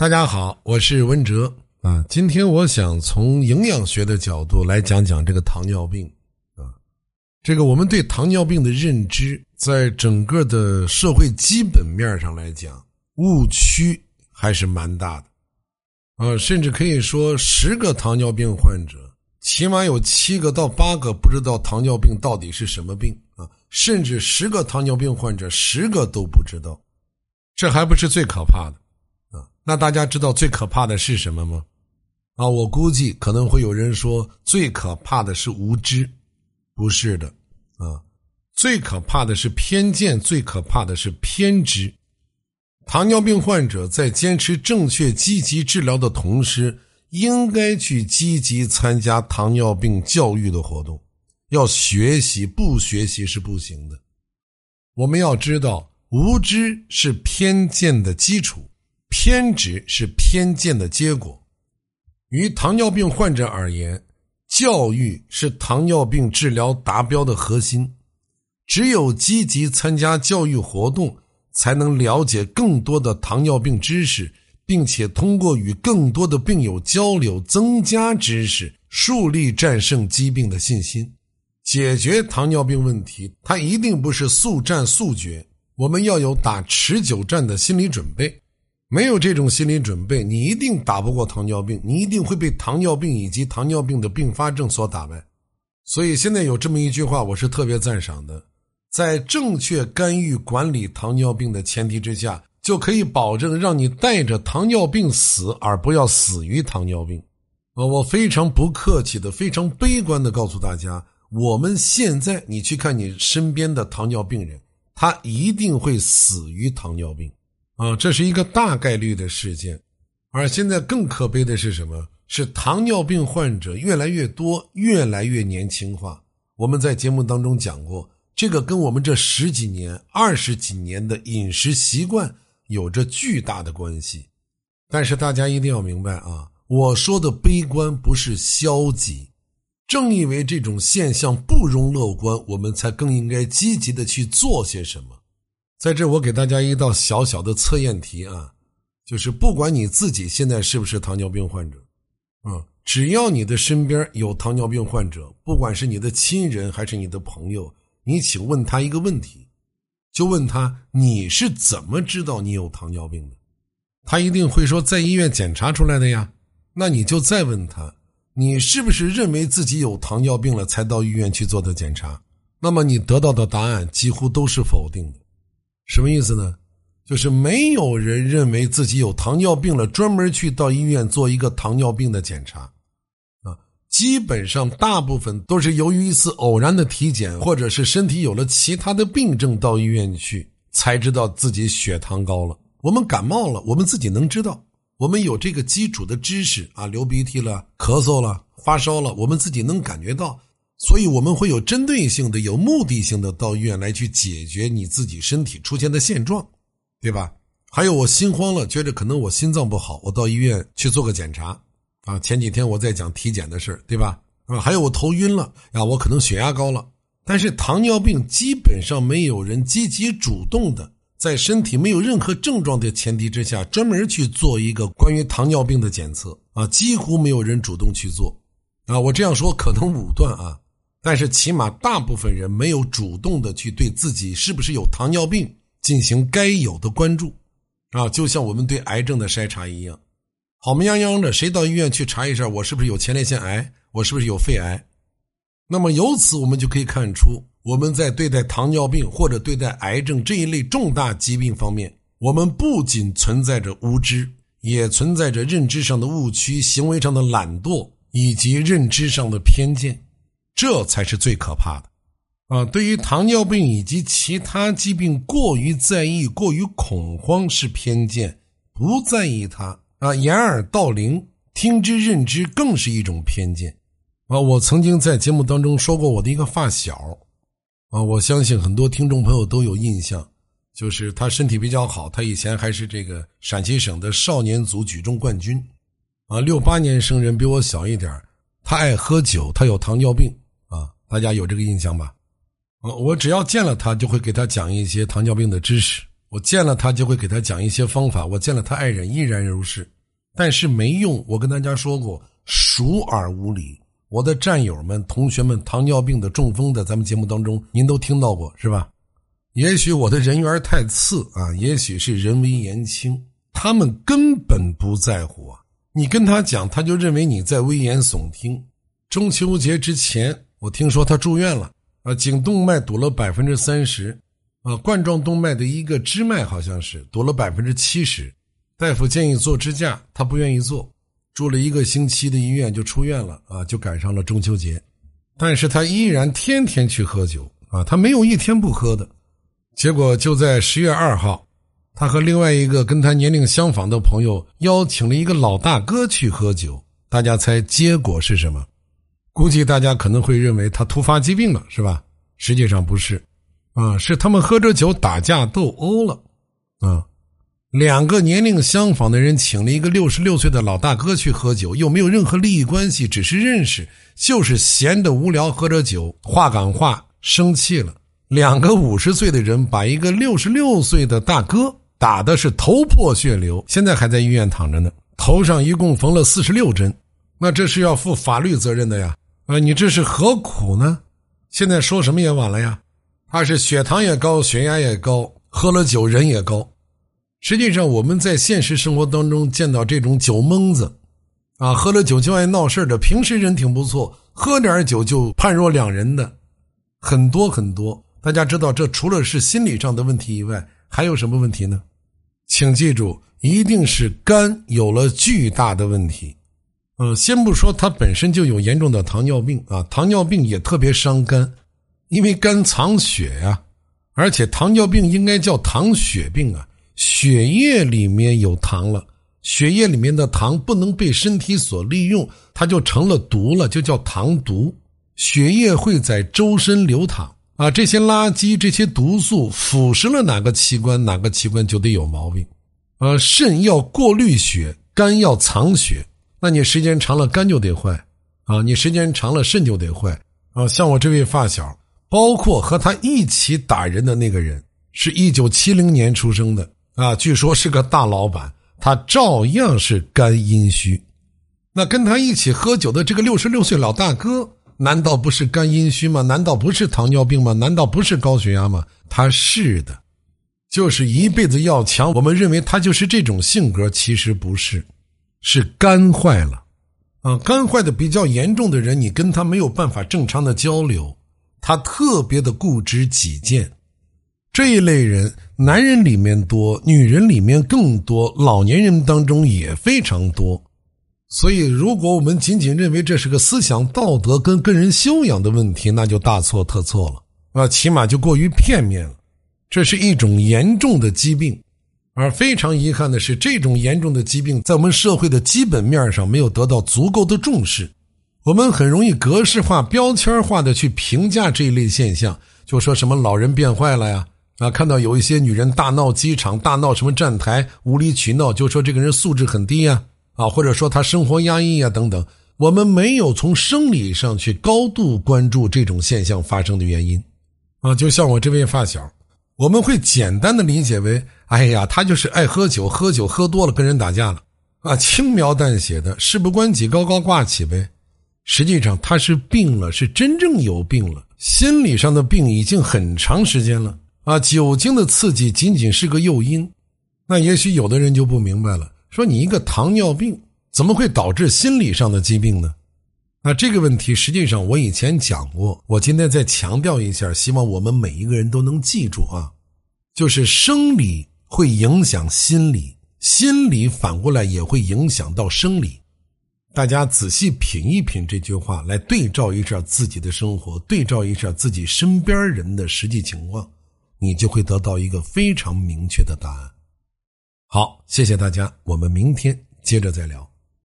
大家好，我是文哲啊。今天我想从营养学的角度来讲讲这个糖尿病啊。这个我们对糖尿病的认知，在整个的社会基本面上来讲，误区还是蛮大的啊。甚至可以说，十个糖尿病患者，起码有七个到八个不知道糖尿病到底是什么病啊。甚至十个糖尿病患者，十个都不知道。这还不是最可怕的。那大家知道最可怕的是什么吗？啊，我估计可能会有人说最可怕的是无知，不是的，啊，最可怕的是偏见，最可怕的是偏执。糖尿病患者在坚持正确积极治疗的同时，应该去积极参加糖尿病教育的活动，要学习，不学习是不行的。我们要知道，无知是偏见的基础。偏执是偏见的结果。于糖尿病患者而言，教育是糖尿病治疗达标的核心。只有积极参加教育活动，才能了解更多的糖尿病知识，并且通过与更多的病友交流，增加知识，树立战胜疾病的信心。解决糖尿病问题，它一定不是速战速决，我们要有打持久战的心理准备。没有这种心理准备，你一定打不过糖尿病，你一定会被糖尿病以及糖尿病的并发症所打败。所以现在有这么一句话，我是特别赞赏的：在正确干预管理糖尿病的前提之下，就可以保证让你带着糖尿病死，而不要死于糖尿病。啊，我非常不客气的、非常悲观的告诉大家，我们现在你去看你身边的糖尿病人，他一定会死于糖尿病。啊，这是一个大概率的事件，而现在更可悲的是什么？是糖尿病患者越来越多，越来越年轻化。我们在节目当中讲过，这个跟我们这十几年、二十几年的饮食习惯有着巨大的关系。但是大家一定要明白啊，我说的悲观不是消极，正因为这种现象不容乐观，我们才更应该积极的去做些什么。在这，我给大家一道小小的测验题啊，就是不管你自己现在是不是糖尿病患者，啊，只要你的身边有糖尿病患者，不管是你的亲人还是你的朋友，你请问他一个问题，就问他你是怎么知道你有糖尿病的？他一定会说在医院检查出来的呀。那你就再问他，你是不是认为自己有糖尿病了才到医院去做的检查？那么你得到的答案几乎都是否定的。什么意思呢？就是没有人认为自己有糖尿病了，专门去到医院做一个糖尿病的检查，啊，基本上大部分都是由于一次偶然的体检，或者是身体有了其他的病症到医院去，才知道自己血糖高了。我们感冒了，我们自己能知道，我们有这个基础的知识啊，流鼻涕了、咳嗽了、发烧了，我们自己能感觉到。所以我们会有针对性的、有目的性的到医院来去解决你自己身体出现的现状，对吧？还有我心慌了，觉得可能我心脏不好，我到医院去做个检查啊。前几天我在讲体检的事对吧？啊，还有我头晕了啊，我可能血压高了。但是糖尿病基本上没有人积极主动的，在身体没有任何症状的前提之下，专门去做一个关于糖尿病的检测啊，几乎没有人主动去做啊。我这样说可能武断啊。但是起码大部分人没有主动的去对自己是不是有糖尿病进行该有的关注，啊，就像我们对癌症的筛查一样，好模泱泱的，谁到医院去查一下我是不是有前列腺癌，我是不是有肺癌？那么由此我们就可以看出，我们在对待糖尿病或者对待癌症这一类重大疾病方面，我们不仅存在着无知，也存在着认知上的误区、行为上的懒惰以及认知上的偏见。这才是最可怕的，啊！对于糖尿病以及其他疾病过于在意、过于恐慌是偏见；不在意它，啊，掩耳盗铃、听之任之更是一种偏见。啊！我曾经在节目当中说过我的一个发小，啊，我相信很多听众朋友都有印象，就是他身体比较好，他以前还是这个陕西省的少年组举重冠军，啊，六八年生人，比我小一点他爱喝酒，他有糖尿病啊。大家有这个印象吧？我只要见了他，就会给他讲一些糖尿病的知识我见了他就会给他讲一些方法，我见了他爱人依然如是，但是没用。我跟大家说过，熟而无礼。我的战友们、同学们，糖尿病的、中风的，咱们节目当中您都听到过是吧？也许我的人缘太次啊，也许是人微言轻，他们根本不在乎啊。你跟他讲，他就认为你在危言耸听。中秋节之前，我听说他住院了啊，颈动脉堵了百分之三十。啊，冠状动脉的一个支脉好像是堵了百分之七十，大夫建议做支架，他不愿意做，住了一个星期的医院就出院了啊，就赶上了中秋节，但是他依然天天去喝酒啊，他没有一天不喝的，结果就在十月二号，他和另外一个跟他年龄相仿的朋友邀请了一个老大哥去喝酒，大家猜结果是什么？估计大家可能会认为他突发疾病了，是吧？实际上不是。啊，是他们喝着酒打架斗殴了，啊，两个年龄相仿的人请了一个六十六岁的老大哥去喝酒，又没有任何利益关系，只是认识，就是闲的无聊，喝着酒，话赶话，生气了。两个五十岁的人把一个六十六岁的大哥打的是头破血流，现在还在医院躺着呢，头上一共缝了四十六针，那这是要负法律责任的呀！啊，你这是何苦呢？现在说什么也晚了呀！他是血糖也高，血压也高，喝了酒人也高。实际上，我们在现实生活当中见到这种酒蒙子，啊，喝了酒就爱闹事的，平时人挺不错，喝点酒就判若两人的，很多很多。大家知道，这除了是心理上的问题以外，还有什么问题呢？请记住，一定是肝有了巨大的问题。嗯，先不说他本身就有严重的糖尿病啊，糖尿病也特别伤肝。因为肝藏血呀，而且糖尿病应该叫糖血病啊，血液里面有糖了，血液里面的糖不能被身体所利用，它就成了毒了，就叫糖毒。血液会在周身流淌啊，这些垃圾、这些毒素腐蚀了哪个器官，哪个器官就得有毛病。呃，肾要过滤血，肝要藏血，那你时间长了肝就得坏啊，你时间长了肾就得坏啊。像我这位发小。包括和他一起打人的那个人，是一九七零年出生的啊，据说是个大老板，他照样是肝阴虚。那跟他一起喝酒的这个六十六岁老大哥，难道不是肝阴虚吗？难道不是糖尿病吗？难道不是高血压吗？他是的，就是一辈子要强。我们认为他就是这种性格，其实不是，是肝坏了啊。肝坏的比较严重的人，你跟他没有办法正常的交流。他特别的固执己见，这一类人，男人里面多，女人里面更多，老年人当中也非常多。所以，如果我们仅仅认为这是个思想道德跟个人修养的问题，那就大错特错了啊！起码就过于片面了。这是一种严重的疾病，而非常遗憾的是，这种严重的疾病在我们社会的基本面上没有得到足够的重视。我们很容易格式化、标签化的去评价这一类现象，就说什么老人变坏了呀，啊，看到有一些女人大闹机场、大闹什么站台、无理取闹，就说这个人素质很低呀，啊或者说他生活压抑呀等等。我们没有从生理上去高度关注这种现象发生的原因，啊，就像我这位发小，我们会简单的理解为，哎呀，他就是爱喝酒，喝酒喝多了跟人打架了，啊，轻描淡写的，事不关己高高挂起呗。实际上他是病了，是真正有病了。心理上的病已经很长时间了啊！酒精的刺激仅仅是个诱因。那也许有的人就不明白了，说你一个糖尿病怎么会导致心理上的疾病呢？那这个问题实际上我以前讲过，我今天再强调一下，希望我们每一个人都能记住啊，就是生理会影响心理，心理反过来也会影响到生理。大家仔细品一品这句话，来对照一下自己的生活，对照一下自己身边人的实际情况，你就会得到一个非常明确的答案。好，谢谢大家，我们明天接着再聊。